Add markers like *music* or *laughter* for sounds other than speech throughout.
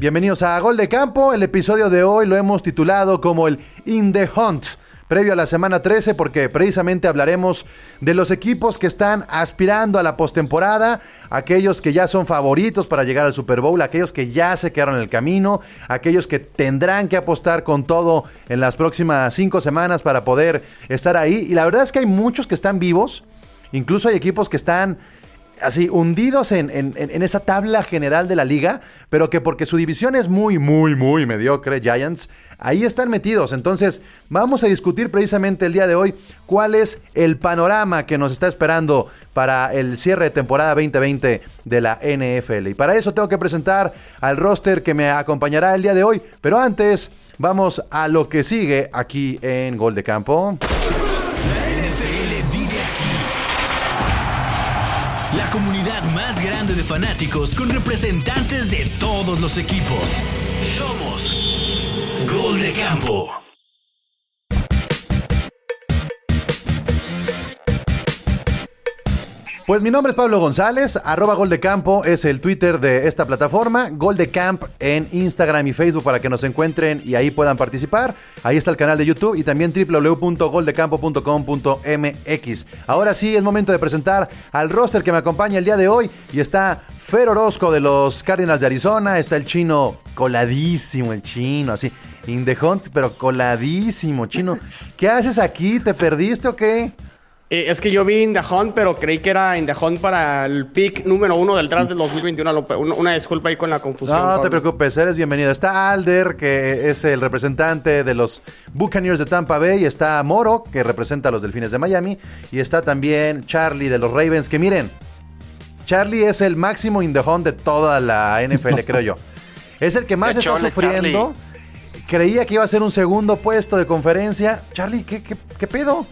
Bienvenidos a Gol de Campo. El episodio de hoy lo hemos titulado como el In the Hunt previo a la semana 13 porque precisamente hablaremos de los equipos que están aspirando a la postemporada, aquellos que ya son favoritos para llegar al Super Bowl, aquellos que ya se quedaron en el camino, aquellos que tendrán que apostar con todo en las próximas cinco semanas para poder estar ahí. Y la verdad es que hay muchos que están vivos, incluso hay equipos que están así hundidos en, esa tabla general de la liga, pero que porque su división es muy, muy, muy mediocre, Giants, ahí están metidos. Entonces, vamos a discutir precisamente el día de hoy cuál es el panorama que nos está esperando para el cierre de temporada 2020 de la NFL. Y para eso tengo que presentar al roster que me acompañará el día de hoy, pero antes vamos a lo que sigue aquí en Gol de Campo. Fanáticos con representantes de todos los equipos. Somos Gol de Campo. Pues mi nombre es Pablo González, arroba Gol es el Twitter de esta plataforma, Gol de Camp en Instagram y Facebook para que nos encuentren y ahí puedan participar. Ahí está el canal de YouTube y también www.goldecampo.com.mx. Ahora sí, es momento de presentar al roster que me acompaña el día de hoy y está Fer Orozco de los Cardinals de Arizona, está el chino coladísimo, el chino, así, in hunt, pero coladísimo, chino. ¿Qué haces aquí? ¿Te perdiste o qué? Eh, es que yo vi In The Hunt, pero creí que era In The Hunt para el pick número uno del draft del 2021. Una, disculpa ahí con la confusión. No, no te preocupes, eres bienvenido. Está Alder, que es el representante de los Buccaneers de Tampa Bay. Está Moro, que representa a los Delfines de Miami. Y está también Charlie de los Ravens, que miren, Charlie es el máximo In The Hunt de toda la NFL, *laughs* creo yo. Es el que más está sufriendo. Creía que iba a ser un segundo puesto de conferencia. Charlie, ¿qué, qué, qué pedo?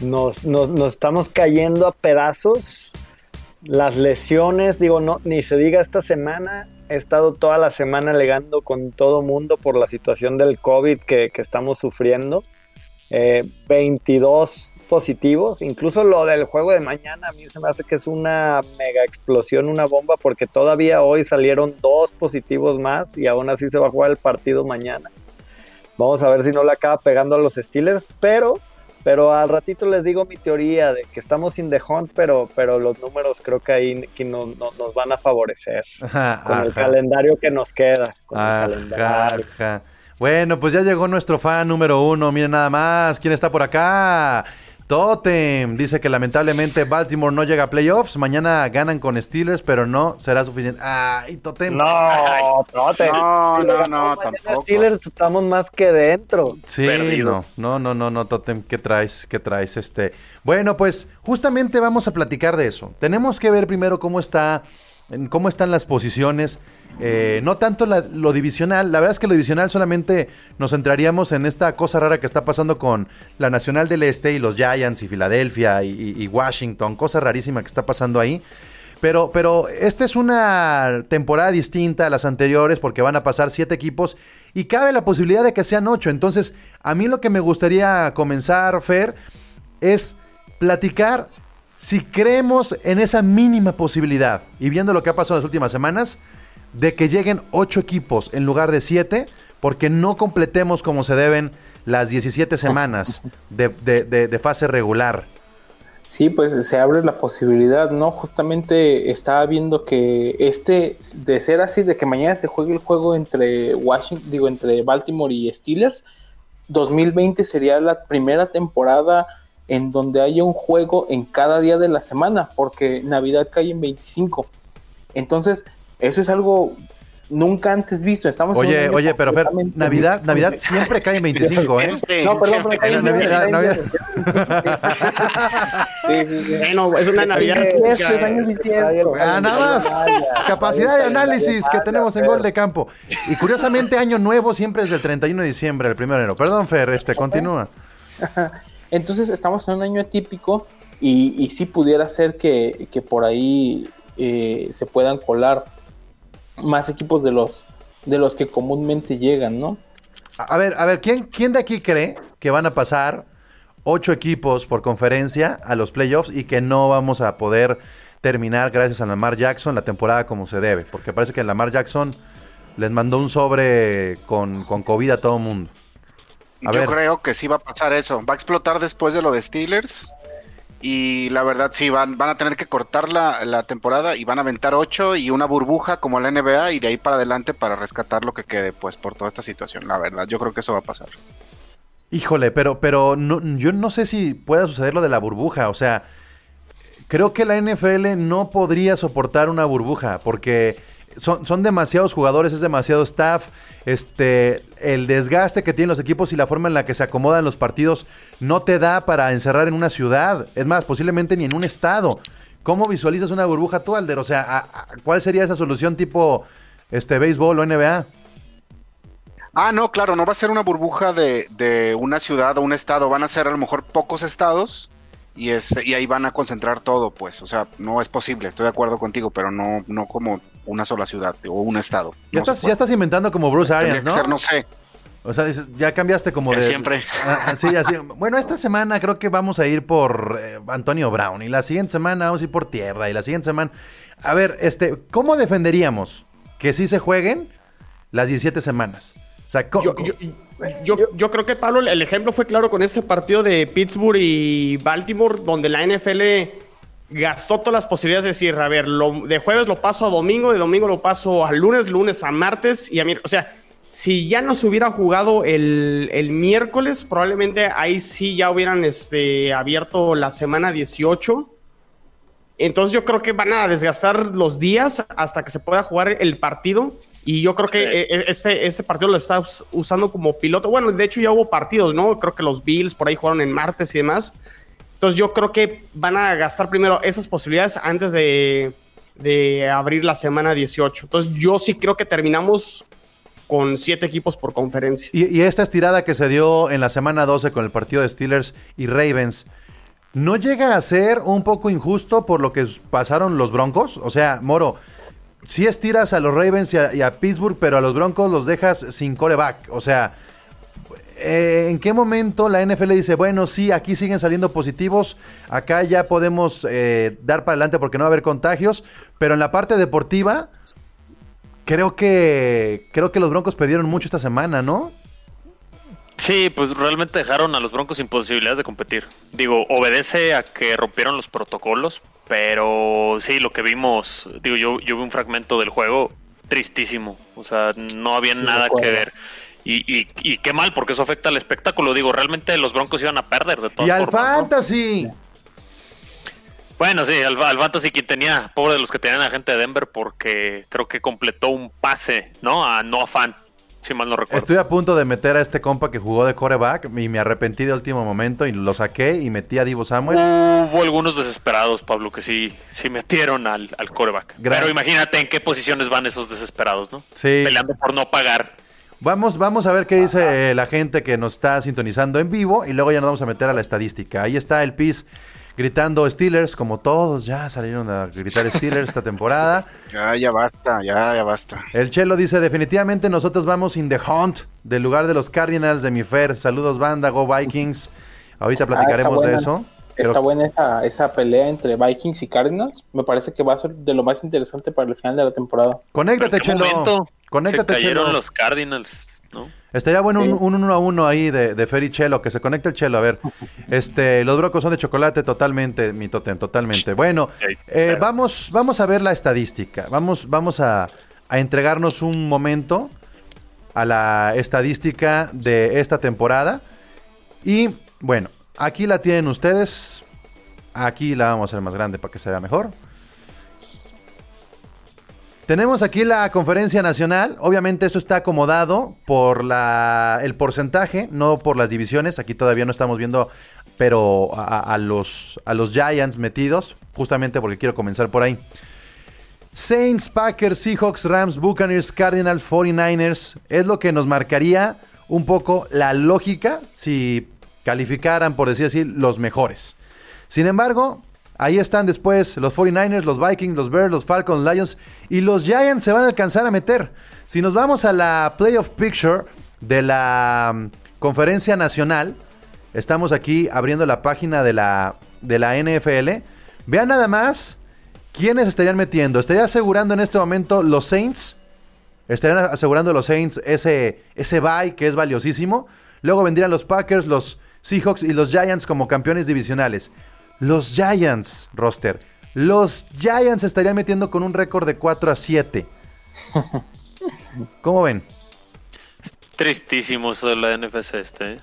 Nos, nos, estamos cayendo a pedazos. Las lesiones, digo, no, ni se diga esta semana, he estado toda la semana alegando con todo mundo por la situación del COVID que, estamos sufriendo. 22 eh, positivos, incluso lo del juego de mañana a mí se me hace que es una mega explosión, una bomba, porque todavía hoy salieron dos positivos más y aún así se va a jugar el partido mañana. Vamos a ver si no le acaba pegando a los Steelers, pero pero al ratito les digo mi teoría de que estamos in the hunt, pero, pero los números creo que ahí que nos van a favorecer. con el calendario que nos queda. Bueno, pues ya llegó nuestro fan número uno. Miren nada más. ¿Quién está por acá? Totem dice que lamentablemente Baltimore no llega a playoffs. Mañana ganan con Steelers, pero no será suficiente. Ay, Totem. No, *laughs* Totem. No, no, no, tampoco. Steelers estamos más que dentro. Sí, no, no, no, no, no, Totem. ¿Qué traes? ¿Qué traes? Este. Bueno, pues justamente vamos a platicar de eso. Tenemos que ver primero cómo está, cómo están las posiciones. Eh, no tanto lo divisional, la verdad es que lo divisional solamente nos centraríamos en esta cosa rara que está pasando con la Nacional del Este y los Giants y Filadelfia y, Washington, cosa rarísima que está pasando ahí. Pero, pero esta es una temporada distinta a las anteriores porque van a pasar siete equipos y cabe la posibilidad de que sean ocho. Entonces, a mí lo que me gustaría comenzar, Fer, es platicar si creemos en esa mínima posibilidad y viendo lo que ha pasado en las últimas semanas, de que lleguen 8 equipos en lugar de 7, porque no completemos como se deben las 17 semanas de, fase regular. Sí, pues se abre la posibilidad, ¿no? Justamente estaba viendo que este, de ser así, de que mañana se juegue el juego entre Washington, digo, entre Baltimore y Steelers, 2020 sería la primera temporada en donde haya un juego en cada día de la semana, porque Navidad cae en 25. Entonces, eso es algo nunca antes visto. Estamos oye, oye, pero Fer, Navidad, Navidad siempre cae en 25, ¿eh? No, perdón, pero cae en Navidad. Navidad. sí, sí, sí. Bueno, es una Navidad. Ah, nada más. Capacidad de análisis que tenemos en Gol de Campo. Y curiosamente, Año Nuevo siempre es del 31 de diciembre, el 1 de enero. Perdón, Fer, este, continúa. *laughs* Entonces, estamos en un año atípico y, y sí pudiera ser que, por ahí eh, se puedan colar más equipos de los, de los que comúnmente llegan, ¿no? A ver, a ver, ¿quién, ¿quién de aquí cree que van a pasar ocho equipos por conferencia a los playoffs y que no vamos a poder terminar gracias a Lamar Jackson la temporada como se debe? Porque parece que Lamar Jackson les mandó un sobre con, con COVID a todo el mundo. A Yo ver. creo que sí va a pasar eso. Va a explotar después de lo de Steelers. Y la verdad, sí, van, van a tener que cortar la, la temporada y van a aventar ocho y una burbuja como la NBA y de ahí para adelante para rescatar lo que quede, pues, por toda esta situación. La verdad, yo creo que eso va a pasar. Híjole, pero, pero no, yo no sé si pueda suceder lo de la burbuja. O sea, creo que la NFL no podría soportar una burbuja porque son, son demasiados jugadores, es demasiado staff. Este, el desgaste que tienen los equipos y la forma en la que se acomodan los partidos no te da para encerrar en una ciudad. Es más, posiblemente ni en un estado. ¿Cómo visualizas una burbuja tú, Alder? O sea, ¿a- a- ¿cuál sería esa solución tipo este béisbol o NBA? Ah, no, claro, no va a ser una burbuja de, de una ciudad o un estado, van a ser a lo mejor pocos estados y, es, y ahí van a concentrar todo, pues, o sea, no es posible, estoy de acuerdo contigo, pero no, no como una sola ciudad o un estado. Ya, No estás, ya estás inventando como Bruce Arians, que ¿no? ser, no sé, O sea, ya cambiaste como De de. siempre. Ah, sí, así. *laughs* Bueno, esta semana creo que vamos a ir por eh, Antonio Brown. Y la siguiente semana vamos a ir por tierra. Y la siguiente semana. A ver, este, ¿cómo defenderíamos que sí se jueguen las 17 semanas? O sea, Yo, yo- yo- yo creo que, Pablo, el ejemplo fue claro con este partido de Pittsburgh y Baltimore, donde la NFL gastó todas las posibilidades de decir, a ver, lo- de jueves lo paso a domingo, de domingo lo paso a lunes, lunes a martes y a miércoles. O sea, si ya no se hubiera jugado el, el miércoles, probablemente ahí sí ya hubieran este, abierto la semana 18. Entonces yo creo que van a desgastar los días hasta que se pueda jugar el partido. Y yo creo que Sí. eh, este, este partido lo está us- usando como piloto. Bueno, de hecho ya hubo partidos, ¿no? Creo que los Bills por ahí jugaron en martes y demás. Entonces yo creo que van a gastar primero esas posibilidades antes de, de abrir la semana 18. Entonces yo sí creo que terminamos con siete equipos por conferencia. y, y esta estirada que se dio en la semana 12 con el partido de Steelers y Ravens. ¿No llega a ser un poco injusto por lo que pasaron los Broncos? O sea, Moro, sí estiras a los Ravens y a, y a Pittsburgh, pero a los Broncos los dejas sin coreback. O sea, eh, ¿en qué momento la NFL dice, bueno, sí, aquí siguen saliendo positivos, acá ya podemos eh, dar para adelante porque no va a haber contagios, pero en la parte deportiva, creo que, creo que los Broncos perdieron mucho esta semana, ¿no? Sí, pues realmente dejaron a los Broncos sin posibilidades de competir. Digo, obedece a que rompieron los protocolos, pero sí, lo que vimos, digo, yo, yo vi un fragmento del juego tristísimo. O sea, no había nada que ver. Y, y, y qué mal, porque eso afecta al espectáculo. Digo, realmente los Broncos iban a perder de todas Y al. Fantasy. Bueno, sí, al, al Fantasy quien tenía, pobre de los que tenían a gente de Denver, porque creo que completó un pase, ¿no? A Noah Fan, si mal no recuerdo. Estoy a punto de meter a este compa que jugó de coreback y me arrepentí de último momento y lo saqué y metí a Divo Samuel. Hubo algunos desesperados, Pablo, que sí, sí metieron al, al coreback. Gran- Pero imagínate en qué posiciones van esos desesperados, ¿no? Sí. Peleando por no pagar. Vamos, vamos a ver qué dice la gente que nos está sintonizando en vivo y luego ya nos vamos a meter a la estadística. Ahí está el PIS gritando Steelers, como todos ya salieron a gritar Steelers esta temporada. *laughs* ya, ya basta, ya, ya basta. El Chelo dice, definitivamente nosotros vamos in the hunt del lugar de los Cardinals de mi Fer. Saludos banda, go Vikings. Ahorita Ah, platicaremos de buena. Está buena esa, esa pelea entre Vikings y Cardinals. Me parece que va a ser de lo más interesante para el final de la temporada. Conéctate, ¿Pero en qué Chelo. momento Conéctate, se cayeron Chelo. los Cardinals, ¿no? Estaría bueno Sí. un, un uno a uno ahí de, de Fer y Chelo, que se conecte el Chelo. A ver, *laughs* este, los brocos son de chocolate totalmente, mi totem, totalmente. Bueno, eh, vamos, vamos a ver la estadística. Vamos, vamos a, a entregarnos un momento a la estadística de esta temporada. Y bueno, aquí la tienen ustedes. Aquí la vamos a hacer más grande para que se vea mejor. Tenemos aquí la conferencia nacional. Obviamente esto está acomodado por la, el porcentaje, no por las divisiones. Aquí todavía no estamos viendo, pero a, a los, a los Giants metidos, justamente porque quiero comenzar por ahí. Saints, Packers, Seahawks, Rams, Buccaneers, Cardinals, 49ers. Es lo que nos marcaría un poco la lógica si calificaran, por decir así, los mejores. Sin embargo, ahí están después los 49ers, los Vikings, los Bears, los Falcons, Lions y los Giants se van a alcanzar a meter. Si nos vamos a la Playoff Picture de la mm, Conferencia Nacional, estamos aquí abriendo la página de la, de la NFL. Vean nada más quiénes estarían metiendo. Estaría asegurando en este momento los Saints estarían asegurando los Saints ese, ese bye que es valiosísimo. Luego vendrían los Packers, los Seahawks y los Giants como campeones divisionales. Los Giants, roster. Los Giants estarían metiendo con un récord de 4 a 7. ¿Cómo ven? Tristísimo eso de la NFC este. ¿eh?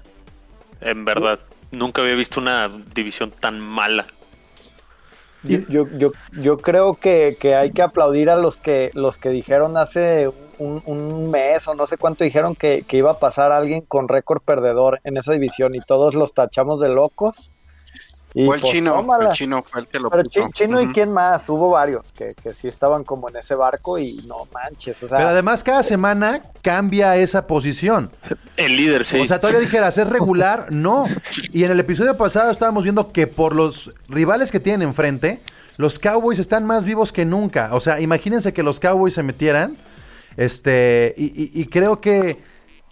En verdad, nunca había visto una división tan mala. Yo, yo, yo, creo que, que, hay que aplaudir a los que los que dijeron hace un, un mes o no sé cuánto dijeron que, que, iba a pasar alguien con récord perdedor en esa división y todos los tachamos de locos. Y fue el pues, chino, tómala. el chino fue el que lo Pero puso. Chino uh -huh. y quién más, hubo varios que, que sí estaban como en ese barco y no manches. O sea, Pero además cada semana cambia esa posición. El líder, sí. O sea, todavía dijeras, ¿es regular? No. Y en el episodio pasado estábamos viendo que por los rivales que tienen enfrente, los Cowboys están más vivos que nunca. O sea, imagínense que los Cowboys se metieran. Este, y, y, y creo que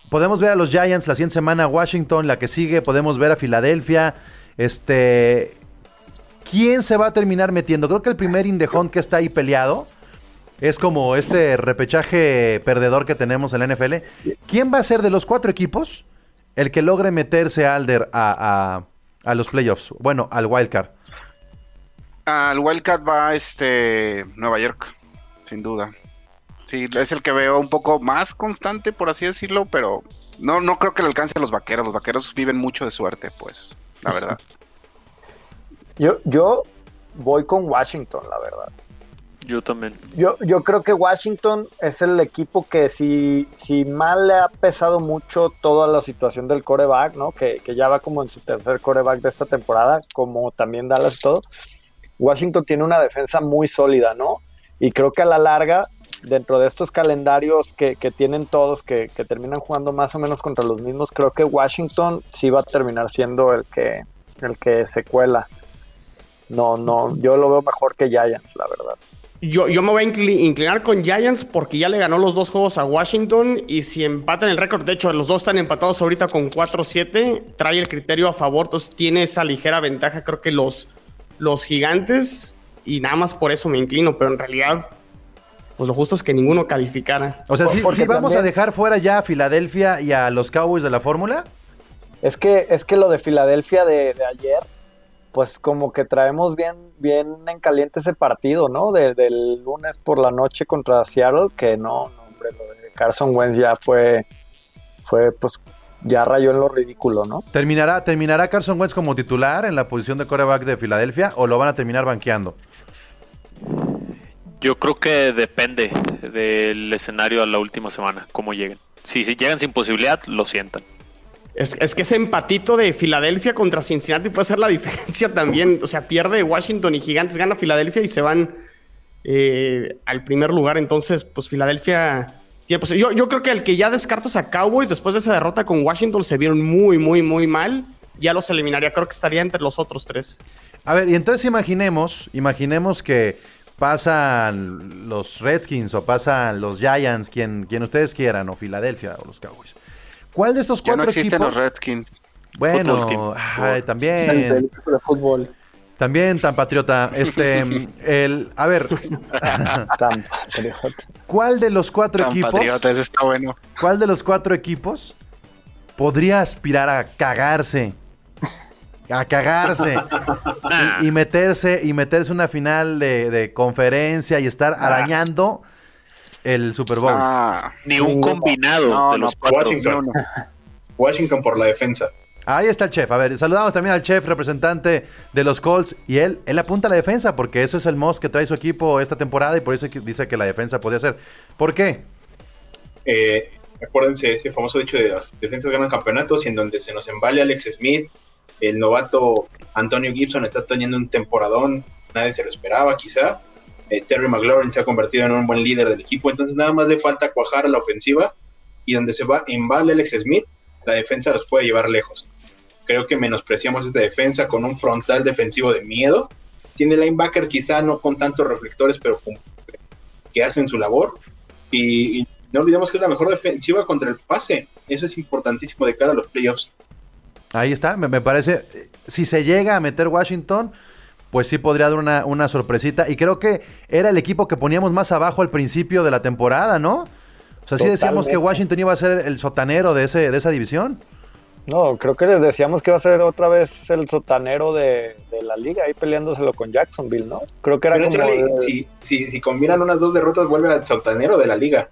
podemos ver a los Giants la siguiente semana, Washington, la que sigue, podemos ver a Filadelfia. Este. ¿Quién se va a terminar metiendo? Creo que el primer Indejón que está ahí peleado es como este repechaje perdedor que tenemos en la NFL. ¿Quién va a ser de los cuatro equipos el que logre meterse Alder a, a, a los playoffs? Bueno, al wildcard. Al wildcard va este Nueva York, sin duda. Sí, es el que veo un poco más constante, por así decirlo, pero no, no creo que le alcance a los vaqueros. Los vaqueros viven mucho de suerte, pues, la verdad. Yo, yo voy con Washington, la verdad. Yo también. Yo, yo creo que Washington es el equipo que si, si mal le ha pesado mucho toda la situación del coreback, ¿no? Que, que ya va como en su tercer coreback de esta temporada, como también Dallas y todo. Washington tiene una defensa muy sólida, ¿no? Y creo que a la larga, dentro de estos calendarios que, que tienen todos, que, que, terminan jugando más o menos contra los mismos, creo que Washington sí va a terminar siendo el que, el que se cuela. No, no, yo lo veo mejor que Giants, la verdad. Yo, yo me voy a inclinar con Giants porque ya le ganó los dos juegos a Washington y si empatan el récord, de hecho los dos están empatados ahorita con 4-7, trae el criterio a favor, entonces tiene esa ligera ventaja, creo que los, los gigantes y nada más por eso me inclino, pero en realidad pues lo justo es que ninguno calificara. O sea, ¿sí, sí vamos también... a dejar fuera ya a Filadelfia y a los Cowboys de la fórmula? Es que, es que lo de Filadelfia de, de ayer pues como que traemos bien, bien en caliente ese partido, ¿no? De, del lunes por la noche contra Seattle, que no, no, hombre, lo de Carson Wentz ya fue, fue, pues, ya rayó en lo ridículo, ¿no? ¿Terminará, ¿Terminará Carson Wentz como titular en la posición de coreback de Filadelfia o lo van a terminar banqueando? Yo creo que depende del escenario a la última semana, cómo lleguen. Si, si llegan sin posibilidad, lo sientan. Es, es, que ese empatito de Filadelfia contra Cincinnati puede ser la *laughs* diferencia también. O sea, pierde Washington y Gigantes, gana Filadelfia y se van eh, al primer lugar. Entonces, pues Filadelfia. Pues, yo, yo creo que el que ya descartos a Cowboys después de esa derrota con Washington se vieron muy, muy, muy mal. Ya los eliminaría. Creo que estaría entre los otros tres. A ver, y entonces imaginemos, imaginemos que pasan los Redskins o pasan los Giants, quien, quien ustedes quieran, o Filadelfia o los Cowboys. ¿Cuál de estos cuatro ya no existen equipos? los Redskins. Bueno, ay, también. Fútbol. También tan patriota. *laughs* Este, el, a ver. *laughs* tan ¿Cuál de los cuatro tan equipos? Patriota, ese está bueno. ¿Cuál de los cuatro equipos podría aspirar a cagarse? A cagarse *laughs* y, y, meterse y meterse una final de, de conferencia y estar arañando el Super Bowl. Ah, Ni un combinado no, de no, los cuatro. Washington. *laughs* Washington por la defensa. Ahí está el chef. A ver, saludamos también al chef representante de los Colts. Y él, él apunta a la defensa porque ese es el most que trae su equipo esta temporada y por eso dice que la defensa podría ser. ¿Por qué? Eh, acuérdense ese famoso dicho de las defensas ganan campeonatos y en donde se nos embale Alex Smith, el novato Antonio Gibson está teniendo un temporadón, nadie se lo esperaba quizá. Eh, Terry McLaurin se ha convertido en un buen líder del equipo, entonces nada más le falta cuajar a la ofensiva y donde se va embale Alex Smith, la defensa los puede llevar lejos. Creo que menospreciamos esta defensa con un frontal defensivo de miedo. Tiene linebackers quizá no con tantos reflectores, pero que hacen su labor. Y, y, no olvidemos que es la mejor defensiva contra el pase. Eso es importantísimo de cara a los playoffs. Ahí está, me, me parece. Si se llega a meter Washington, pues sí podría dar una, una, sorpresita. Y creo que era el equipo que poníamos más abajo al principio de la temporada, ¿no? O sea, sí decíamos que. Washington iba a ser el sotanero de, ese, de esa división. No, creo que les decíamos que iba a ser otra vez el sotanero de, de la liga, ahí peleándoselo con Jacksonville, ¿no? Creo que era Pero como... De- si, si, si combinan unas dos derrotas, vuelve al sautanero de la liga.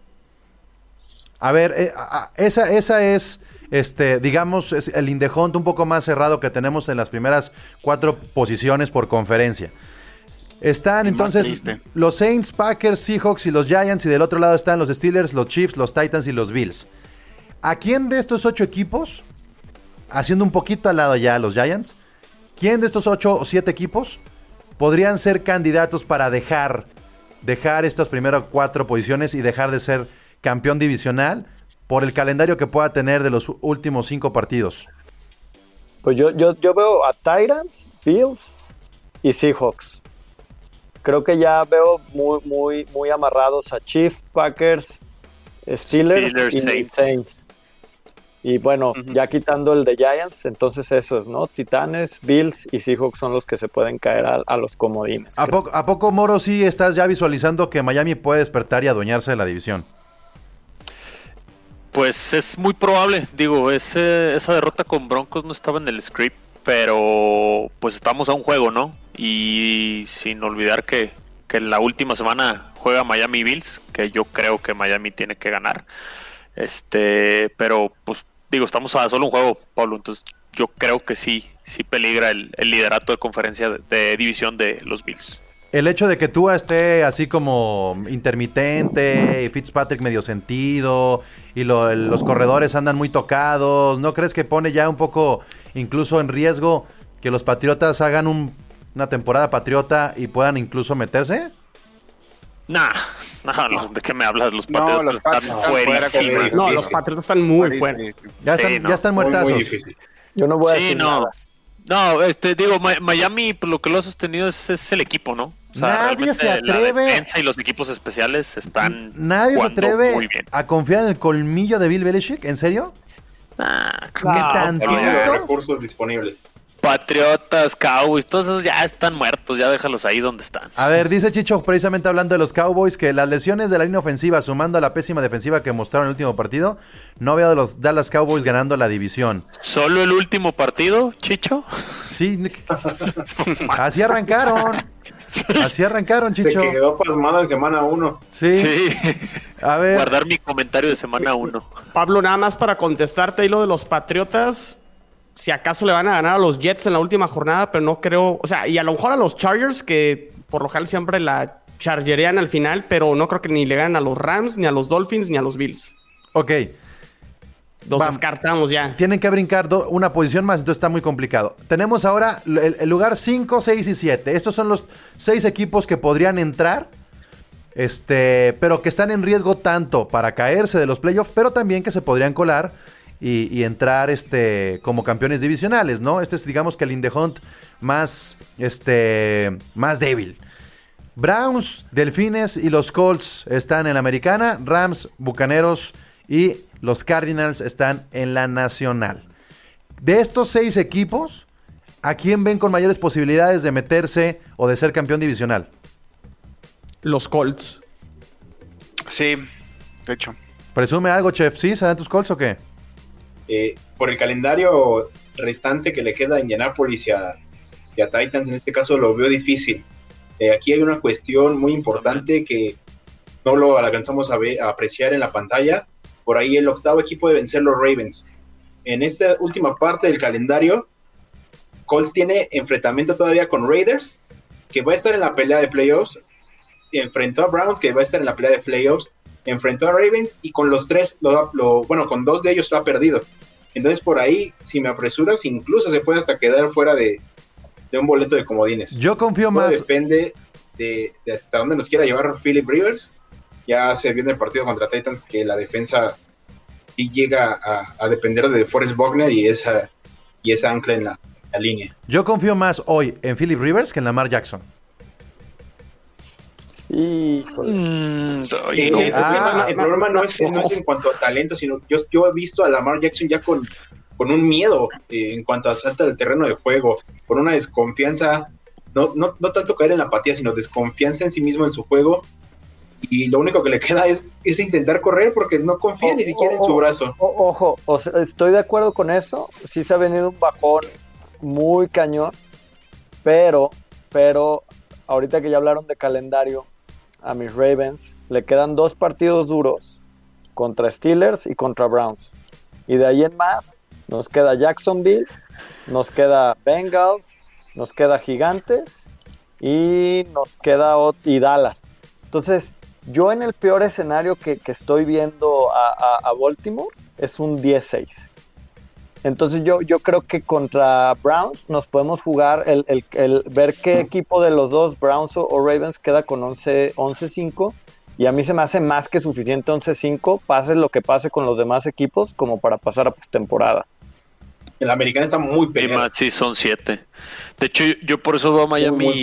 A ver, eh, a- a- esa, esa es, este, digamos, es el Indehont un poco más cerrado que tenemos en las primeras cuatro posiciones por conferencia. Están entonces los Saints, Packers, Seahawks y los Giants, y del otro lado están los Steelers, los Chiefs, los Titans y los Bills. ¿A quién de estos ocho equipos, haciendo un poquito al lado ya a los Giants, quién de estos ocho o siete equipos podrían ser candidatos para dejar, dejar estas primeras cuatro posiciones y dejar de ser campeón divisional por el calendario que pueda tener de los últimos cinco partidos? Pues yo, yo, yo veo a Titans, Bills y Seahawks. Creo que ya veo muy, muy, muy amarrados a Chiefs, Packers, Steelers, Steelers, y Saints. Saints. Y bueno, ya quitando el de Giants, entonces esos, ¿no? Titanes, Bills y Seahawks son los que se pueden caer a, a los comodines. ¿A ¿A poco, Moro, sí estás ya visualizando que Miami puede despertar y adueñarse de la división? Pues es muy probable, digo, ese, esa derrota con Broncos no estaba en el script, pero pues estamos a un juego, ¿no? Y sin olvidar que, que la última semana juega Miami Bills, que yo creo que Miami tiene que ganar. Este, pero pues digo, estamos a solo un juego, Pablo, entonces yo creo que sí, sí peligra el, liderato de conferencia de división de los Bills. El hecho de que Tua esté así como intermitente y Fitzpatrick medio sentido y lo- el- los corredores andan muy tocados, ¿no crees que pone ya un poco incluso en riesgo que los Patriotas hagan un- una temporada patriota y puedan incluso meterse? Nah, *laughs* nah, los- ¿de qué me hablas? Los No, Patriotas los están están fuera No, Sí, los sí. Patriotas están muy fuera. Ya Sí, están, no. ya están Muy, muy muertazos. Yo no voy a Sí, decir no. nada. No, este, digo, Mi- Miami pues, lo que lo ha sostenido es, es el equipo, ¿no? O sea, Nadie realmente se atreve- La defensa y los equipos especiales están. Nadie se atreve a confiar en el colmillo de Bill Belichick, ¿en serio? Nah, ¿Qué No, tantito? No hay recursos disponibles. Patriotas, Cowboys, todos esos ya están muertos, ya déjalos ahí donde están. A ver, dice Chicho, precisamente hablando de los Cowboys, que las lesiones de la línea ofensiva, sumando a la pésima defensiva que mostraron en el último partido, no veo a los Dallas Cowboys ganando la división. ¿Solo el último partido, Chicho? Sí, *laughs* así arrancaron. Así arrancaron, Se Chicho. quedó pasmado en semana uno. Sí. Sí. A ver, Guardar mi comentario de semana uno. Pablo, nada más para contestarte ahí lo de los Patriotas. Si acaso le van a ganar a los Jets en la última jornada, pero no creo. O sea, y a lo mejor a los Chargers, que por lo general siempre la chargerían al final, pero no creo que ni le ganen a los Rams, ni a los Dolphins, ni a los Bills. ok. Los descartamos ya. Tienen que brincar una posición más, entonces está muy complicado. Tenemos ahora el, el lugar 5, 6 y 7. Estos son los seis equipos que podrían entrar, este, pero que están en riesgo tanto para caerse de los playoffs, pero también que se podrían colar y, y entrar este, como campeones divisionales, ¿no? Este es, digamos que el in the hunt más, este, más débil. Browns, Delfines y los Colts están en la americana, Rams, Bucaneros y los Cardinals están en la nacional. De estos seis equipos, ¿a quién ven con mayores posibilidades de meterse o de ser campeón divisional? Los Colts. Sí, de hecho. ¿Presume algo, chef? ¿Sí? ¿Serán tus Colts o qué? Eh, por el calendario restante que le queda a Indianapolis y a, y a Titans, en este caso lo veo difícil. Eh, aquí hay una cuestión muy importante que no lo alcanzamos a, ver- a apreciar en la pantalla. Por ahí el octavo equipo de vencer los Ravens. En esta última parte del calendario, Colts tiene enfrentamiento todavía con Raiders, que va a estar en la pelea de playoffs. Enfrentó a Browns, que va a estar en la pelea de playoffs. Enfrentó a Ravens y con los tres, lo, lo- bueno, con dos de ellos lo ha perdido. Entonces por ahí, si me apresuras, incluso se puede hasta quedar fuera de, de un boleto de comodines. Yo confío Todo más. depende de, de hasta dónde nos quiera llevar Philip Rivers. Ya se viene el partido contra Titans que la defensa sí llega a, a depender de Forrest Buckner y esa, y esa ancla en la, la línea. Yo confío más hoy en Philip Rivers que en Lamar Jackson. Híjole. Mm, oye, el, problema, el problema no es, no es en cuanto a talento, sino yo, yo he visto a Lamar Jackson ya con, con un miedo eh, en cuanto a salta del terreno de juego, con una desconfianza, no, no, no tanto caer en la apatía, sino desconfianza en sí mismo en su juego. Y lo único que le queda es, es intentar correr porque no confía ni siquiera en su brazo. ojo, estoy de acuerdo con eso. Sí se ha venido un bajón muy cañón, pero, pero ahorita que ya hablaron de calendario, a mis Ravens le quedan dos partidos duros contra Steelers y contra Browns. Y de ahí en más nos queda Jacksonville, nos queda Bengals, nos queda Gigantes y nos queda y Dallas. Entonces, yo en el peor escenario que, estoy viendo a, Baltimore es un 10-6. Entonces yo, yo creo que contra Browns nos podemos jugar el, ver qué equipo de los dos, Browns o, Ravens, queda con 11-5. Y a mí se me hace más que suficiente 11-5, pase lo que pase con los demás equipos, como para pasar a postemporada. El americano está muy peleado. Sí, son siete. De hecho, yo, por eso veo a Miami.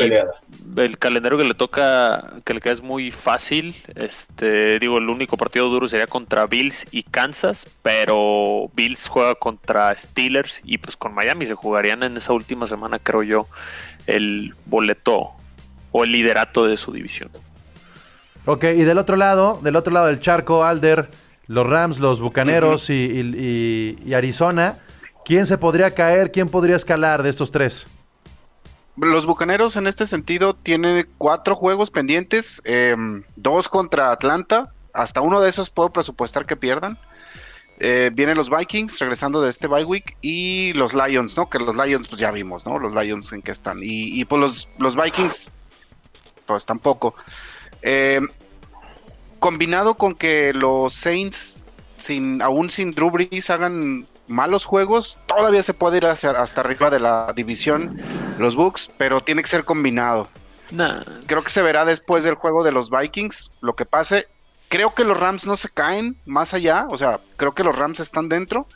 el calendario que le toca, que le queda es muy fácil. Este, digo, el único partido duro sería contra Bills y Kansas, pero Bills juega contra Steelers y pues con Miami se jugarían en esa última semana, creo yo, el boleto o el liderato de su división. Ok, y del otro lado, del otro lado del charco, Alder, los Rams, los Bucaneros y Arizona ¿Quién se podría caer? ¿Quién podría escalar de estos tres? Los Bucaneros en este sentido tienen cuatro juegos pendientes, em, dos contra Atlanta, hasta uno de esos puedo presupuestar que pierdan. Eh, vienen los Vikings regresando de este bye week y los Lions, ¿no? Que los Lions pues ya vimos, ¿no? Los Lions en qué están. Y, pues los, los, Vikings pues tampoco. Em, combinado con que los Saints sin aún sin Drew Brees hagan malos juegos, todavía se puede ir hacia, hasta arriba de la división, los Bucks, pero tiene que ser combinado. Creo que se verá después del juego de los Vikings lo que pase. Creo que los Rams no se caen más allá, o sea, creo que los Rams están dentro.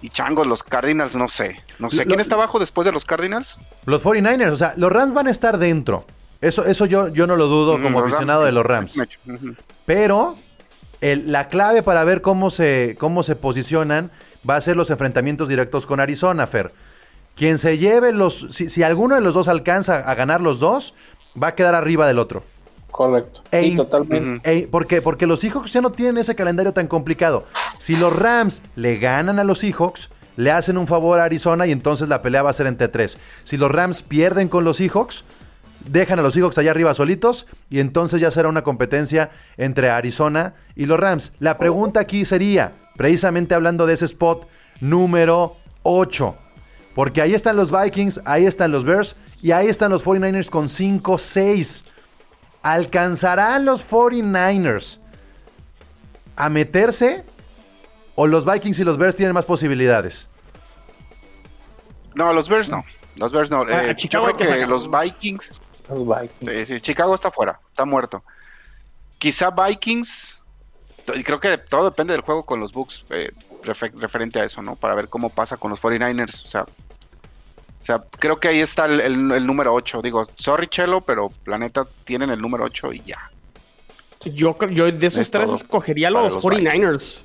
Y changos, los Cardinals, no sé. No sé. ¿Quién está abajo después de los Cardinals? Los 49ers, o sea, los Rams van a estar dentro. Eso, eso yo, yo no lo dudo como aficionado de los Rams. Pero la clave para ver cómo se, cómo se posicionan va a ser los enfrentamientos directos con Arizona, Fer. Quien se lleve los. Si, alguno de los dos alcanza a ganar los dos, va a quedar arriba del otro. Correcto. sí, totalmente. Porque los Seahawks ya no tienen ese calendario tan complicado. Si los Rams le ganan a los Seahawks, le hacen un favor a Arizona y entonces la pelea va a ser entre tres. Si los Rams pierden con los Seahawks, dejan a los Seahawks allá arriba solitos y entonces ya será una competencia entre Arizona y los Rams. La pregunta aquí sería, precisamente hablando de ese spot número 8, porque ahí están los Vikings, ahí están los Bears y ahí están los 49ers con 5-6. ¿Alcanzarán los 49ers a meterse o los Vikings y los Bears tienen más posibilidades? No, los Bears no. Los Bears no. Ah, eh, yo creo que los Vikings Chicago está fuera, está muerto. Quizá Vikings, y creo que todo depende del juego con los Bucks eh, referente a eso, ¿no? Para ver cómo pasa con los 49ers. O sea, o sea creo que ahí está el, número 8. Digo, sorry Chelo, pero la neta tienen el número 8 y ya. Yo, yo de esos tres escogería los, los 49ers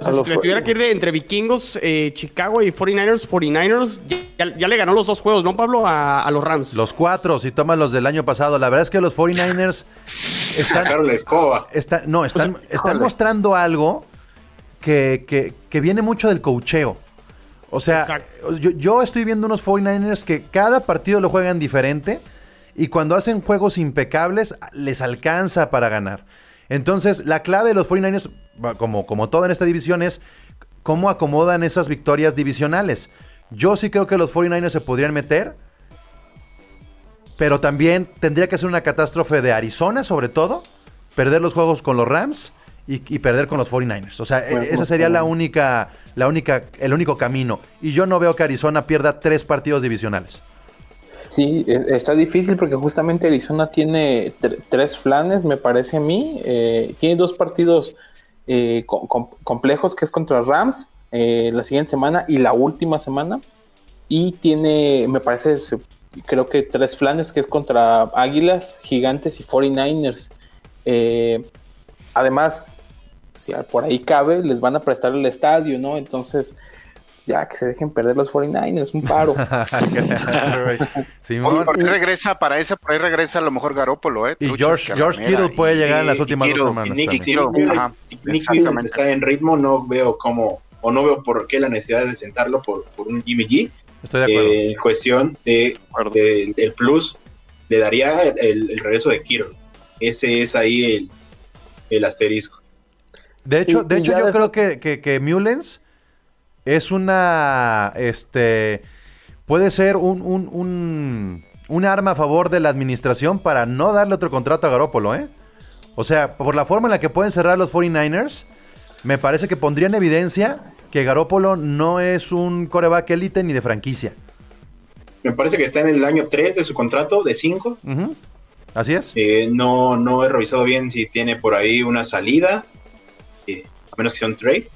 si le tuviera que ir de entre vikingos, eh, Chicago y 49ers, 49ers ya, le ganó los dos juegos, ¿no, Pablo? A, los Rams. Los cuatro, si toman los del año pasado. La verdad es que los 49ers están. la escoba. no, están, están mostrando algo que, viene mucho del cocheo. O sea, yo, yo, estoy viendo unos 49ers que cada partido lo juegan diferente y cuando hacen juegos impecables les alcanza para ganar. Entonces, la clave de los 49ers, como, como todo en esta división, es cómo acomodan esas victorias divisionales. Yo sí creo que los 49ers se podrían meter, pero también tendría que ser una catástrofe de Arizona, sobre todo, perder los juegos con los Rams y, perder con los 49ers. O sea, e, esa sería la única, la única, el único camino. Y yo no veo que Arizona pierda tres partidos divisionales. Sí, está difícil porque justamente Arizona tiene tres flanes, me parece a mí. Eh, tiene dos partidos eh, complejos que es contra Rams eh, la siguiente semana y la última semana. Y tiene, me parece, creo que tres flanes que es contra Águilas, Gigantes y 49ers. además, si por ahí cabe, les van a prestar el estadio, ¿no? Entonces ya que se dejen perder los 49ers, un paro. *laughs* Simón. Por ahí regresa, para esa, por ahí regresa a lo mejor Garópolo, ¿eh? Y George, George Kittle puede llegar en las últimas dos semanas. Nick, Nick está en ritmo, no veo cómo, o no veo por qué la necesidad de sentarlo por, por un Jimmy G. Estoy de acuerdo. En cuestión de, de, el plus, le daría el, el, regreso de Kittle. Ese es ahí el, el asterisco. De hecho, de hecho yo creo que, que, que Mullens es una, este, puede ser un, un, un, un, arma a favor de la administración para no darle otro contrato a Garópolo, ¿eh? O sea, por la forma en la que pueden cerrar los 49ers, me parece que pondría en evidencia que Garópolo no es un coreback élite ni de franquicia. Me parece que está en el año 3 de su contrato, de 5. Así es. Eh, no, no he revisado bien si tiene por ahí una salida, eh, a menos que sea un trade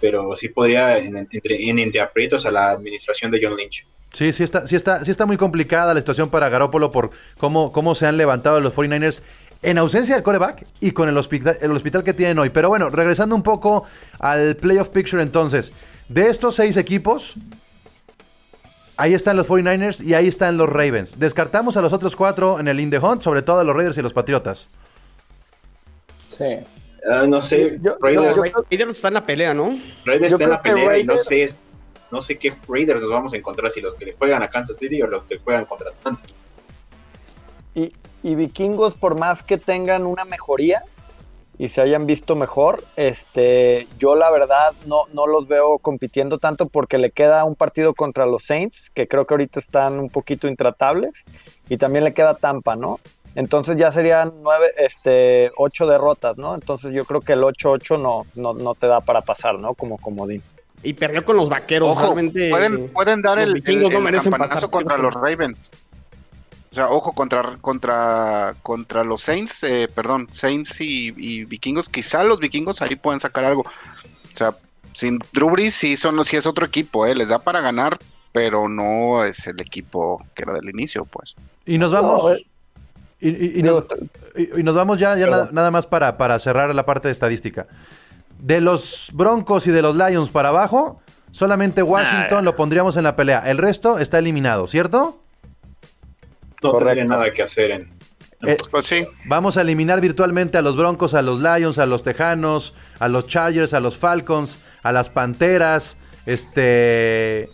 pero sí podría en, en entre aprietos a la administración de John Lynch. Sí, sí está, sí está, sí está muy complicada la situación para Garópolo por cómo, cómo se han levantado los 49ers en ausencia del coreback y con el hospital, el hospital que tienen hoy. Pero bueno, regresando un poco al playoff picture entonces, de estos seis equipos, ahí están los 49ers y ahí están los Ravens. Descartamos a los otros cuatro en el In the Hunt, sobre todo a los Raiders y los Patriotas. Sí. Uh, no sé, yo, Raiders, yo, yo, Raiders, está en la pelea, ¿no? Raiders está en la pelea Raiders... y no sé, no sé qué Raiders nos vamos a encontrar, si los que le juegan a Kansas City o los que juegan contra Atlanta. Y, y vikingos, por más que tengan una mejoría y se hayan visto mejor, este, yo la verdad no, no los veo compitiendo tanto porque le queda un partido contra los Saints, que creo que ahorita están un poquito intratables, y también le queda Tampa, ¿no? Entonces ya serían nueve, este, ocho derrotas, ¿no? Entonces yo creo que el 8-8 no, no, no te da para pasar, ¿no? Como comodín. Y perdió con los vaqueros. Ojo, realmente, pueden, pueden dar el, el, no el campanazo contra los Ravens. O sea, ojo, contra, contra, contra los Saints, eh, perdón, Saints y, y, vikingos, quizá los vikingos ahí pueden sacar algo. O sea, sin Drew Brees sí, son, sí es otro equipo, eh, les da para ganar, pero no es el equipo que era del inicio, pues. Y nos vamos... Y, y, nos, y, nos, vamos ya, ya nada, nada, más para, para cerrar la parte de estadística. De los Broncos y de los Lions para abajo, solamente Washington nah, lo pondríamos en la pelea. El resto está eliminado, ¿cierto? No Correcto. tendría nada que hacer en, eh, pues sí. Vamos a eliminar virtualmente a los Broncos, a los Lions, a los Tejanos, a los Chargers, a los Falcons, a las Panteras. Este.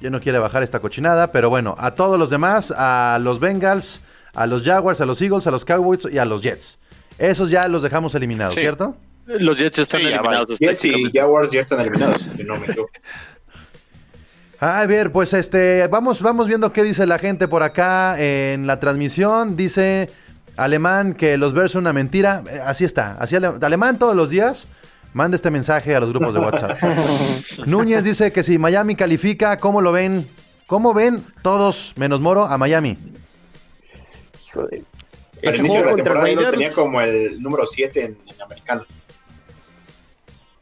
Yo no quiere bajar esta cochinada, pero bueno, a todos los demás, a los Bengals, a los Jaguars, a los Eagles, a los Cowboys y a los Jets. Esos ya los dejamos eliminados, sí. ¿cierto? Los Jets están sí, eliminados. Jets y Jaguars ya están eliminados, no me. *laughs* A ver, pues este, vamos, vamos viendo qué dice la gente por acá en la transmisión. Dice Alemán que los Bears son una mentira. Así está. Así Alemán todos los días. Manda este mensaje a los grupos de WhatsApp. *laughs* Núñez dice que si Miami califica, ¿cómo lo ven? ¿Cómo ven todos, menos Moro, a Miami? Al inicio de la temporada lo tenía como el número 7 en, en americano.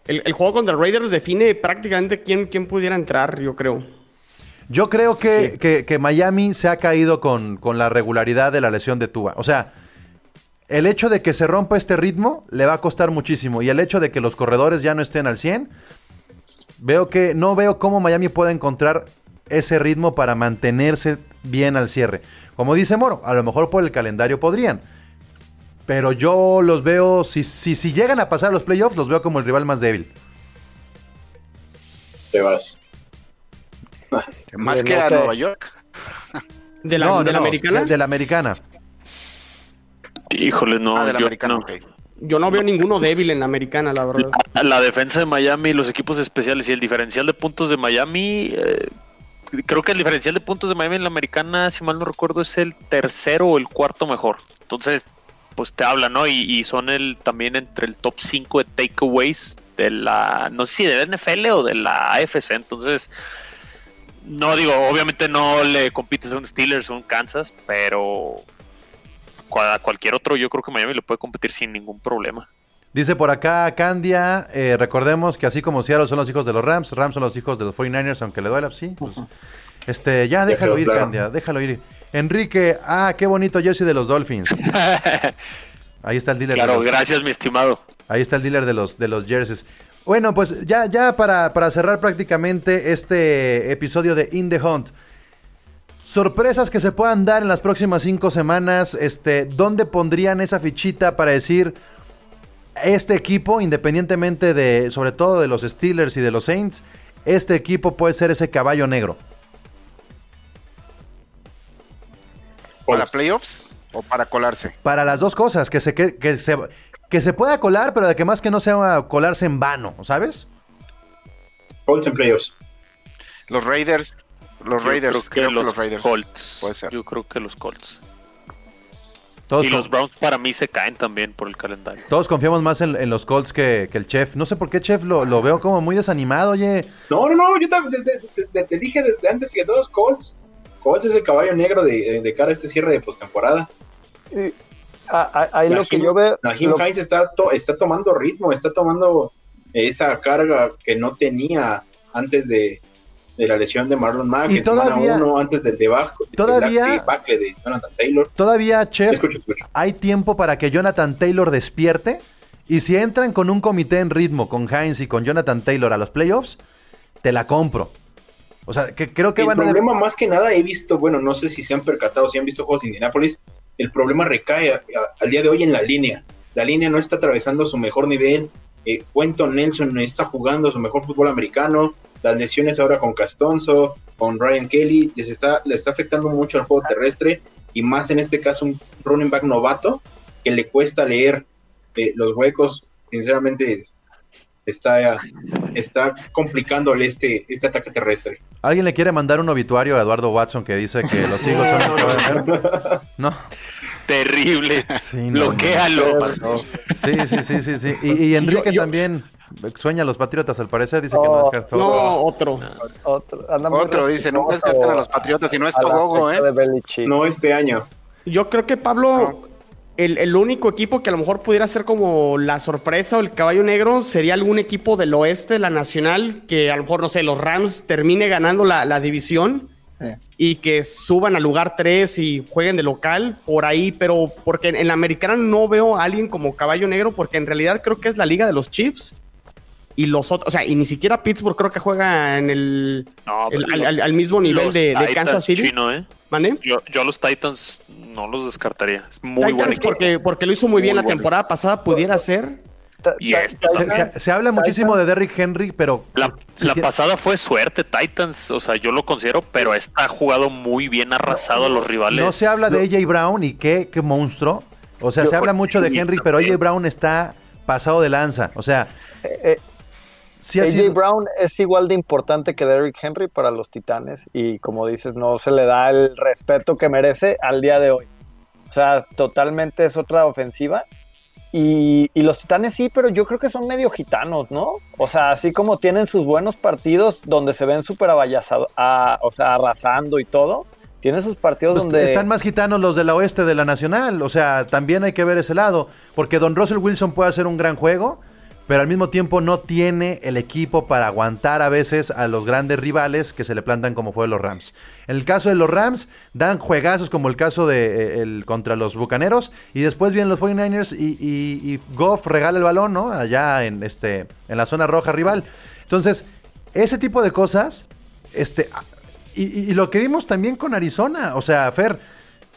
El, el, juego contra Raiders define prácticamente quién, quién pudiera entrar, yo creo. Yo creo que, sí. que, que Miami se ha caído con, con, la regularidad de la lesión de Tua. O sea, el hecho de que se rompa este ritmo le va a costar muchísimo. Y el hecho de que los corredores ya no estén al 100, veo que no veo cómo Miami pueda encontrar ese ritmo para mantenerse bien al cierre. Como dice Moro, a lo mejor por el calendario podrían. Pero yo los veo, si, si, si llegan a pasar los playoffs, los veo como el rival más débil. Te vas. *laughs* Más que a Nueva York. *laughs* ¿De la, no, de no, la americana? De, de, la americana. Híjole, no. Ah, de la yo, americana, no. okay. Yo no veo ninguno débil en la americana, la verdad. La, la, defensa de Miami, los equipos especiales y el diferencial de puntos de Miami. Eh, creo que el diferencial de puntos de Miami en la americana, si mal no recuerdo, es el tercero o el cuarto mejor. Entonces, pues te habla, ¿no? Y, y, son el también entre el top 5 de takeaways de la, no sé si de la NFL o de la AFC, entonces, no digo, obviamente no le compites a un Steelers o un Kansas, pero a cualquier otro yo creo que Miami le puede competir sin ningún problema. Dice por acá Candia, eh, recordemos que así como Seattle son los hijos de los Rams, Rams son los hijos de los 49ers, aunque le duela, sí, pues, este, ya déjalo, déjalo ir, claro. Candia, déjalo ir. Enrique, ah, qué bonito jersey de los Dolphins. *laughs* Ahí está el dealer. Claro, de los, gracias, mi estimado. Ahí está el dealer de los, de los jerseys. Bueno, pues ya, ya para, para cerrar prácticamente este episodio de In the Hunt. Sorpresas que se puedan dar en las próximas cinco semanas. Este, ¿Dónde pondrían esa fichita para decir este equipo, independientemente de, sobre todo de los Steelers y de los Saints, este equipo puede ser ese caballo negro? ¿Para playoffs o para colarse? Para las dos cosas, que se, que, que se, que se pueda colar, pero de que más que no sea colarse en vano, ¿sabes? Colts en playoffs. Los Raiders. Los Yo Raiders. creo que Creo que los los Raiders. Colts. Puede ser. Yo creo que los Colts. Todos, y los Browns para mí se caen también por el calendario. todos confiamos más en, en los Colts que, que el Chef. No sé por qué Chef lo, lo veo como muy desanimado, oye. No, no, no, yo te, desde- te- te- te dije desde antes que todos Colts. Colts es el caballo negro de, de cara a este cierre de postemporada. Y, a- a- ahí lo que Nahim- yo veo. Nahim lo- Hines está, to- está tomando ritmo, está tomando esa carga que no tenía antes de, de la lesión de Marlon Mack, Y en todavía- uno, antes del debajo, todavía- de Jonathan Taylor. Todavía, Chef, Escucho, escucho. hay tiempo para que Jonathan Taylor despierte. Y si entran con un comité en ritmo, con Heinz y con Jonathan Taylor a los playoffs, te la compro. O sea, que creo que el van a... problema más que nada he visto, bueno, no sé si se han percatado, si han visto juegos de Indianapolis, el problema recae a- a- al día de hoy en la línea. La línea no está atravesando su mejor nivel. Eh, Quentin Nelson no está jugando su mejor fútbol americano. Las lesiones ahora con Castonzo, con Ryan Kelly, les está, le está afectando mucho al juego terrestre y más en este caso un running back novato que le cuesta leer eh, los huecos. Sinceramente es- está, está complicándole este, este ataque terrestre. ¿Alguien le quiere mandar un obituario a Eduardo Watson que dice que los *laughs* Eagles son el caballo negro? No. Terrible. Sí, no, Bloquéalo. Pasó. Sí, sí, sí, sí, sí. Y, y Enrique Yo- yo- también sueña a los Patriotas, al parecer, dice que no Oh, descartó. No, otro. Otro, muy Otro dice, nunca descarten a los Patriotas y no es Togogo, ¿eh? No este año. Yo creo que Pablo, el, el único equipo que a lo mejor pudiera ser como la sorpresa o el caballo negro sería algún equipo del oeste la nacional que a lo mejor, no sé, los Rams termine ganando la, la división Sí. y que suban al lugar 3 y jueguen de local por ahí, pero porque en, en la americana no veo a alguien como caballo negro porque en realidad creo que es la liga de los Chiefs y los otros, o sea, y ni siquiera Pittsburgh creo que juega en el, No, el- pero al, los- al- al mismo nivel de, Kansas City. chino, ¿eh? ¿Mané? Yo, yo a los Titans no los descartaría. Es muy Titans porque, porque lo hizo muy bien la bueno. temporada pasada, pudiera ser. Y ta- esta Se, se- se habla muchísimo de Derrick Henry, pero... La, si la pasada fue suerte, Titans, o sea, yo lo considero, pero esta ha jugado muy bien, arrasado a los rivales. No se habla de AJ Brown y qué, qué monstruo. O sea, se habla mucho de Henry, pero AJ Brown está pasado de lanza. O sea, eh, sí AJ sido... Brown es igual de importante que Derrick Henry para los Titanes y como dices, no se le da el respeto que merece al día de hoy. O sea, totalmente es otra ofensiva. Y, y los Titanes sí, pero yo creo que son medio gitanos, ¿no? O sea, así como tienen sus buenos partidos donde se ven súper o sea, arrasando y todo, tienen sus partidos Pues donde... Están más gitanos los de la oeste de la nacional. O sea, también hay que ver ese lado. Porque Don Russell Wilson puede hacer un gran juego, pero al mismo tiempo no tiene el equipo para aguantar a veces a los grandes rivales que se le plantan como fue los Rams. En el caso de los Rams, dan juegazos como el caso de eh, el contra los Bucaneros. Y después vienen los 49ers y, y- y Goff regala el balón, ¿no? Allá en, este, en la zona roja rival. Entonces, ese tipo de cosas, este, y, y- lo que vimos también con Arizona, o sea, Fer,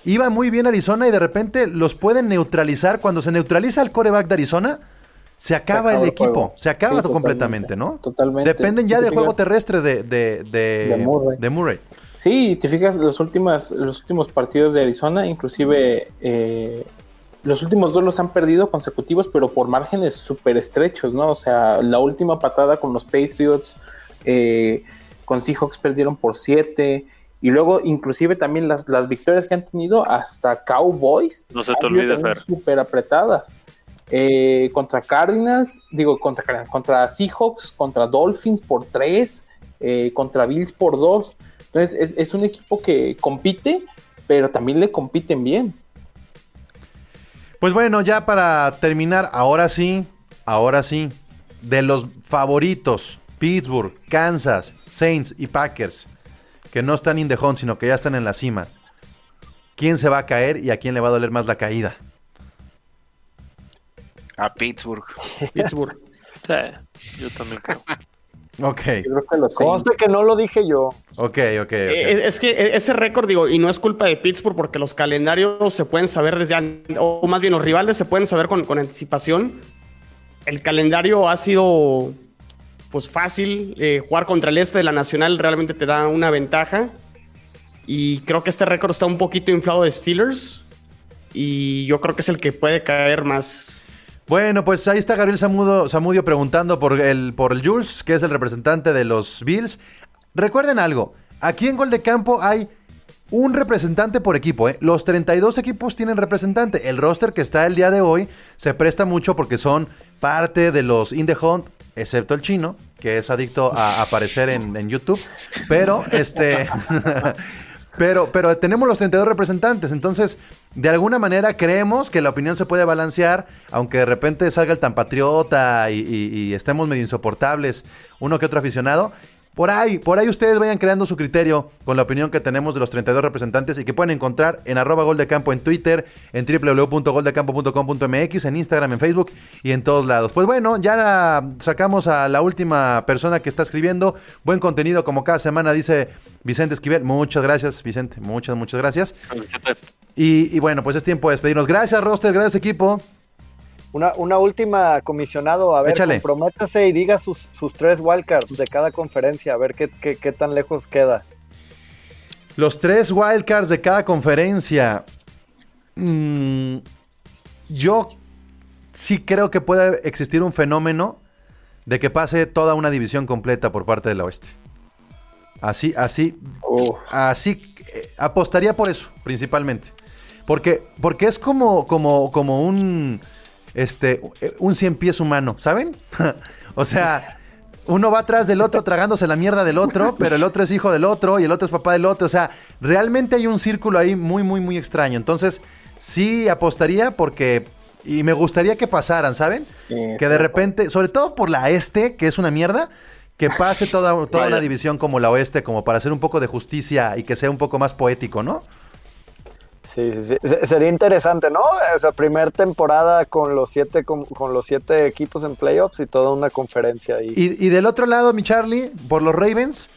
iba muy bien Arizona y de repente los pueden neutralizar. Cuando se neutraliza el coreback de Arizona, se acaba, acaba el el equipo, juego. se acaba Sí, totalmente. completamente, ¿no? Totalmente. Dependen ya del juego terrestre de, de, de- De Murray. de Murray. Sí, te fijas, los, últimas, los últimos partidos de Arizona, inclusive eh, los últimos dos los han perdido consecutivos, pero por márgenes súper estrechos, ¿no? O sea, la última patada con los Patriots, eh, con Seahawks perdieron por siete, y luego inclusive también las, las victorias que han tenido hasta Cowboys. No se te han sido olvide, Fer. Súper apretadas. Eh, contra Cardinals, digo, contra Cardinals, contra Seahawks, contra Dolphins por tres, eh, contra Bills por dos. Entonces es, un equipo que compite, pero también le compiten bien. Pues bueno, ya para terminar, ahora sí, ahora sí, de los favoritos, Pittsburgh, Kansas, Saints y Packers, que no están in the sino que ya están en la cima. ¿Quién se va a caer y a quién le va a doler más la caída? A Pittsburgh. *laughs* Pittsburgh. Sí, yo también creo. Ok, creo que. Conste que no lo dije yo. ok, ok. ok. Eh, Es, que e- ese récord, digo, y no es culpa de Pittsburgh porque los calendarios se pueden saber desde an- o más bien los rivales se pueden saber con, con anticipación. El calendario ha sido pues fácil. eh, jugar contra el este de la Nacional realmente te da una ventaja. Y creo que este récord está un poquito inflado de Steelers. Y yo creo que es el que puede caer más. Bueno, pues ahí está Gabriel Samudo, Samudio preguntando por el, por el Jules, que es el representante de los Bills. Recuerden algo, aquí en Gol de Campo hay un representante por equipo. ¿eh? Los 32 equipos tienen representante. El roster que está el día de hoy se presta mucho porque son parte de los In Hunt, excepto el chino, que es adicto a aparecer en, en YouTube. Pero, este... *laughs* Pero, pero tenemos los 32 representantes, entonces de alguna manera creemos que la opinión se puede balancear, aunque de repente salga el tan patriota y, estemos medio insoportables uno que otro aficionado. Por ahí, por ahí ustedes vayan creando su criterio con la opinión que tenemos de los 32 representantes y que pueden encontrar en arroba gol de campo en Twitter, en www.goldecampo.com.mx, en Instagram, en Facebook y en todos lados. Pues bueno, ya sacamos a la última persona que está escribiendo. Buen contenido como cada semana, dice Vicente Esquivel. Muchas gracias, Vicente. Muchas, muchas gracias. Y, y bueno, pues es tiempo de despedirnos. Gracias, Roster. Gracias, equipo. Una, una última, comisionado. A ver, comprométase y diga sus, sus tres wildcards de cada conferencia, a ver qué, qué, qué tan lejos queda. Los tres wildcards de cada conferencia. Mm, yo sí creo que puede existir un fenómeno de que pase toda una división completa por parte del oeste. Así, así, Uf. así eh, apostaría por eso, principalmente. Porque, porque es como, como, como un, este, un cien pies humano, ¿saben? *laughs* o sea, uno va atrás del otro tragándose la mierda del otro, pero el otro es hijo del otro y el otro es papá del otro. O sea, realmente hay un círculo ahí muy, muy, muy extraño. Entonces, sí apostaría porque... Y me gustaría que pasaran, ¿saben? Sí, que de repente, sobre todo por la este, que es una mierda, que pase toda, toda una división como la oeste, como para hacer un poco de justicia y que sea un poco más poético, ¿no? Sí, sí, sí. Se- Sería interesante, ¿no? Esa primera temporada con los siete con, con los siete equipos en playoffs y toda una conferencia ahí. Y, y del otro lado, mi Charlie, por los Ravens,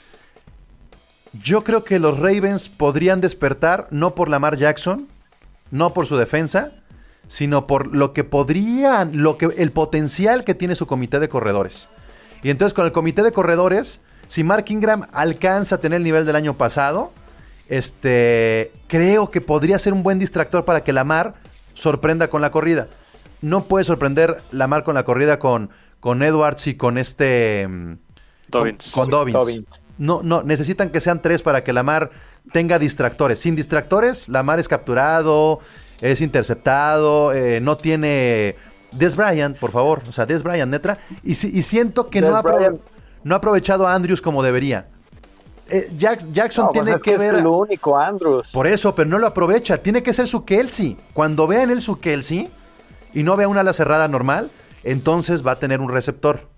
yo creo que los Ravens podrían despertar no por Lamar Jackson, no por su defensa, sino por lo que podrían, lo que, el potencial que tiene su comité de corredores. Y entonces con el comité de corredores, si Mark Ingram alcanza a tener el nivel del año pasado, este, creo que podría ser un buen distractor para que Lamar sorprenda con la corrida. No puede sorprender Lamar con la corrida con, con Edwards y con este... mm, Dobbins. Con, con Dobbins. Dobbins. No, no, necesitan que sean tres para que Lamar tenga distractores. Sin distractores, Lamar es capturado, es interceptado, eh, no tiene... Des Bryant, por favor. O sea, Des Bryant, netra. Y, si- y siento que Des no ha, aprove- Bryant. no ha aprovechado a Andrews como debería. Eh, Jack- Jackson No, pues tiene es que es ver... lo único, Andrews. Por eso, pero no lo aprovecha. Tiene que ser su Kelsey. Cuando vea en él su Kelsey y no vea una ala cerrada normal, entonces va a tener un receptor.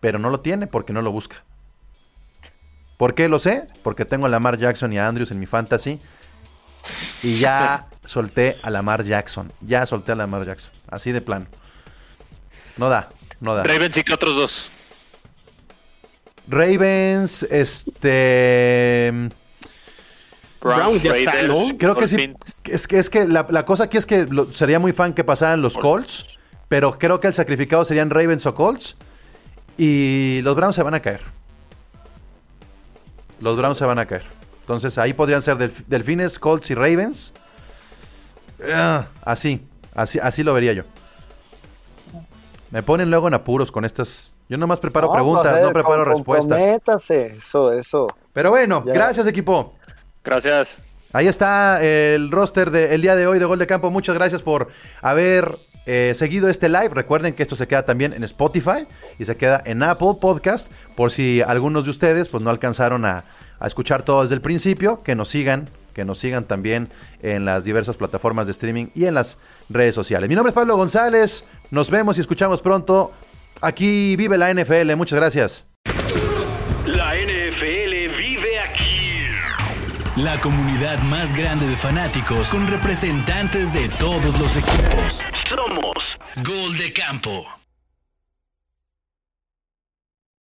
Pero no lo tiene porque no lo busca. ¿Por qué lo sé? Porque tengo a Lamar Jackson y a Andrews en mi fantasy. Y ya *laughs* solté a Lamar Jackson. Ya solté a Lamar Jackson. Así de plano. No da, no da. Ravens y que otros dos. Ravens, este... Browns ya está, ¿no? Creo que sí. Es que, es que la, la cosa aquí es que lo- sería muy fan que pasaran los Colts, pero creo que el sacrificado serían Ravens o Colts. Y los Browns se van a caer. Los Browns se van a caer. Entonces ahí podrían ser Delf- Delfines, Colts y Ravens. Ah, así, así, así lo vería yo. Me ponen luego en apuros con estas. Yo nomás preparo No, preguntas, no preparo respuestas. Eso, eso. Pero bueno, Ya. gracias equipo. Gracias. Ahí está el roster del día de hoy de Gol de Campo. Muchas gracias por haber eh, seguido este live. Recuerden que esto se queda también en Spotify y se queda en Apple Podcast. Por si algunos de ustedes pues no alcanzaron a, a escuchar todo desde el principio, que nos sigan, que nos sigan también en las diversas plataformas de streaming y en las redes sociales. Mi nombre es Pablo González. Nos vemos y escuchamos pronto. Aquí vive la NFL. Muchas gracias. La NFL vive aquí. La comunidad más grande de fanáticos con representantes de todos los equipos. Somos Gol de Campo.